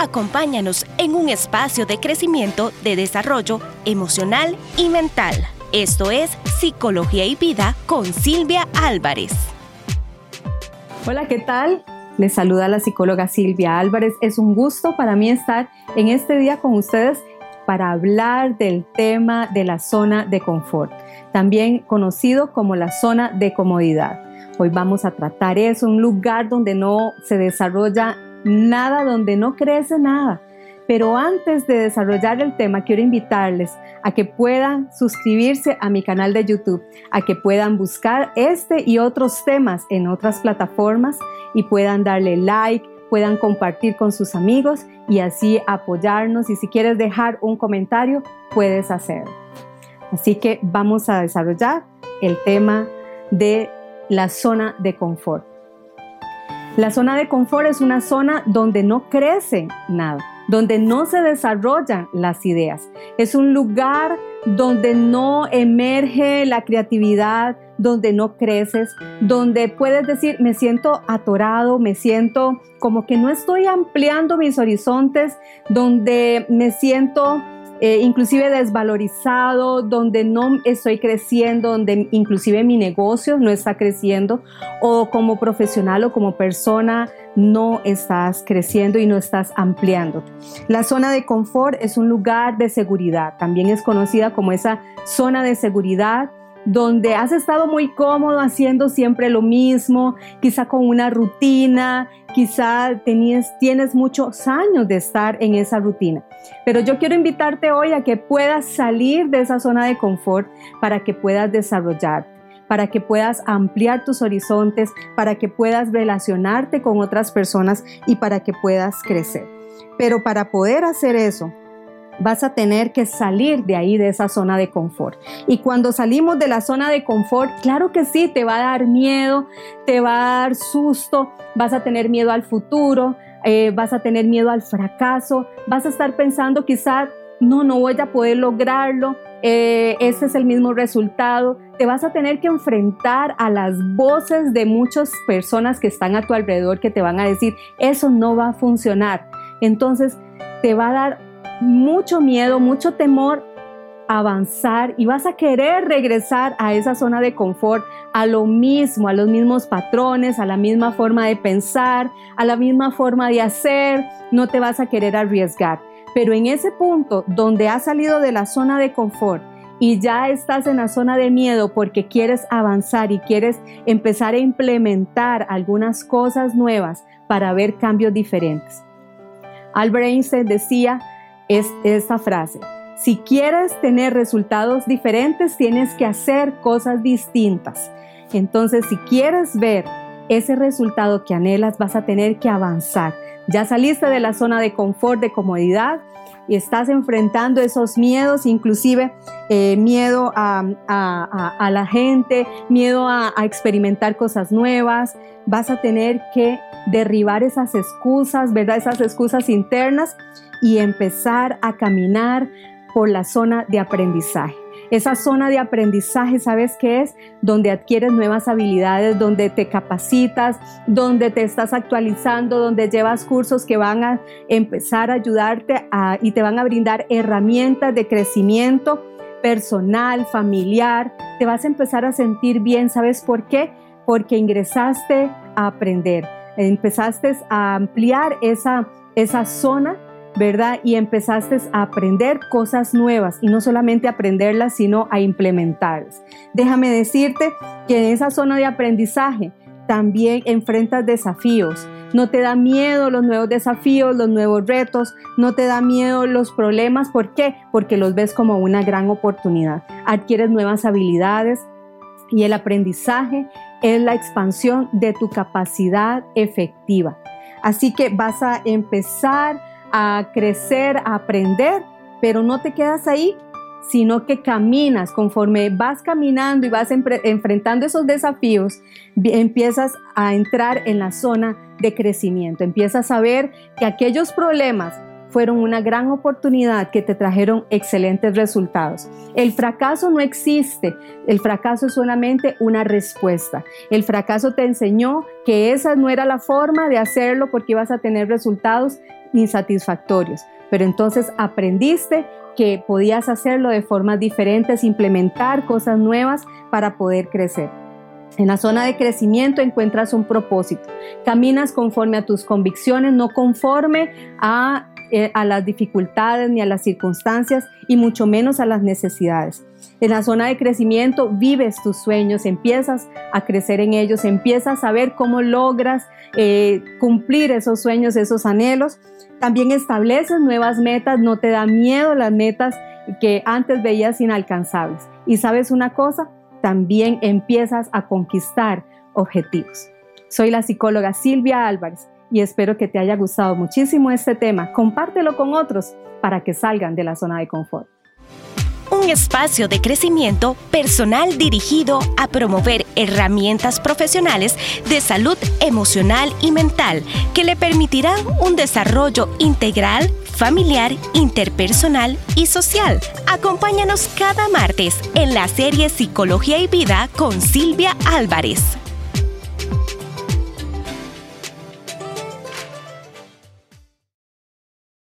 Acompáñanos en un espacio de crecimiento, de desarrollo emocional y mental. Esto es Psicología y Vida con Silvia Álvarez. Hola, ¿qué tal? Les saluda la psicóloga Silvia Álvarez. Es un gusto para mí estar en este día con ustedes para hablar del tema de la zona de confort, también conocido como la zona de comodidad. Hoy vamos a tratar eso, un lugar donde no se desarrolla nada, donde no crece nada. Pero antes de desarrollar el tema, quiero invitarles a que puedan suscribirse a mi canal de YouTube, a que puedan buscar este y otros temas en otras plataformas y puedan darle like, puedan compartir con sus amigos y así apoyarnos. Y si quieres dejar un comentario, puedes hacerlo. Así que vamos a desarrollar el tema de la zona de confort. La zona de confort es una zona donde no crece nada, donde no se desarrollan las ideas. Es un lugar donde no emerge la creatividad, donde no creces, donde puedes decir, me siento atorado, me siento como que no estoy ampliando mis horizontes, donde me siento eh, inclusive desvalorizado, donde no estoy creciendo, donde inclusive mi negocio no está creciendo, o como profesional o como persona no estás creciendo y no estás ampliando. La zona de confort es un lugar de seguridad, también es conocida como esa zona de seguridad donde has estado muy cómodo haciendo siempre lo mismo, quizá con una rutina, quizá tienes muchos años de estar en esa rutina. Pero yo quiero invitarte hoy a que puedas salir de esa zona de confort para que puedas desarrollarte para que puedas ampliar tus horizontes, para que puedas relacionarte con otras personas y para que puedas crecer. Pero para poder hacer eso, vas a tener que salir de ahí, de esa zona de confort. Y cuando salimos de la zona de confort, claro que sí, te va a dar miedo, te va a dar susto, vas a tener miedo al futuro, eh, vas a tener miedo al fracaso, vas a estar pensando quizás, no, no voy a poder lograrlo, eh, ese es el mismo resultado. Te vas a tener que enfrentar a las voces de muchas personas que están a tu alrededor que te van a decir, eso no va a funcionar. Entonces, te va a dar mucho miedo, mucho temor avanzar y vas a querer regresar a esa zona de confort, a lo mismo, a los mismos patrones, a la misma forma de pensar, a la misma forma de hacer, no te vas a querer arriesgar. Pero en ese punto donde has salido de la zona de confort y ya estás en la zona de miedo porque quieres avanzar y quieres empezar a implementar algunas cosas nuevas para ver cambios diferentes. Albert Einstein decía, es esta frase. Si quieres tener resultados diferentes, tienes que hacer cosas distintas. Entonces, si quieres ver ese resultado que anhelas, vas a tener que avanzar. Ya saliste de la zona de confort, de comodidad, y estás enfrentando esos miedos, inclusive eh, miedo a, la gente, miedo a experimentar cosas nuevas. Vas a tener que derribar esas excusas, ¿verdad? Esas excusas internas y empezar a caminar por la zona de aprendizaje. Esa zona de aprendizaje, ¿sabes qué es? Donde adquieres nuevas habilidades, donde te capacitas, donde te estás actualizando, donde llevas cursos que van a empezar a ayudarte y te van a brindar herramientas de crecimiento personal, familiar. Te vas a empezar a sentir bien, ¿sabes por qué? Porque ingresaste a aprender, empezaste a ampliar esa, esa zona ¿verdad? Y empezaste a aprender cosas nuevas y no solamente aprenderlas, sino a implementarlas. Déjame decirte que en esa zona de aprendizaje también enfrentas desafíos. No te da miedo los nuevos desafíos, los nuevos retos, no te da miedo los problemas. ¿Por qué? Porque los ves como una gran oportunidad. Adquieres nuevas habilidades y el aprendizaje es la expansión de tu capacidad efectiva. Así que vas a empezar a crecer, a aprender, pero no te quedas ahí, sino que caminas, conforme vas caminando y vas enfrentando esos desafíos, empiezas a entrar en la zona de crecimiento, empiezas a ver que aquellos problemas fueron una gran oportunidad que te trajeron excelentes resultados. El fracaso no existe, el fracaso es solamente una respuesta. El fracaso te enseñó que esa no era la forma de hacerlo porque ibas a tener resultados insatisfactorios. Pero entonces aprendiste que podías hacerlo de formas diferentes, implementar cosas nuevas para poder crecer. En la zona de crecimiento encuentras un propósito. Caminas conforme a tus convicciones, no conforme a, eh, a, las dificultades ni a las circunstancias y mucho menos a las necesidades. En la zona de crecimiento vives tus sueños, empiezas a crecer en ellos, empiezas a ver cómo logras eh, cumplir esos sueños, esos anhelos. También estableces nuevas metas, no te da miedo las metas que antes veías inalcanzables. Y sabes una cosa, también empiezas a conquistar objetivos. Soy la psicóloga Silvia Álvarez y espero que te haya gustado muchísimo este tema. Compártelo con otros para que salgan de la zona de confort. Un espacio de crecimiento personal dirigido a promover herramientas profesionales de salud emocional y mental que le permitirán un desarrollo integral familiar, interpersonal y social. Acompáñanos cada martes en la serie Psicología y Vida con Silvia Álvarez.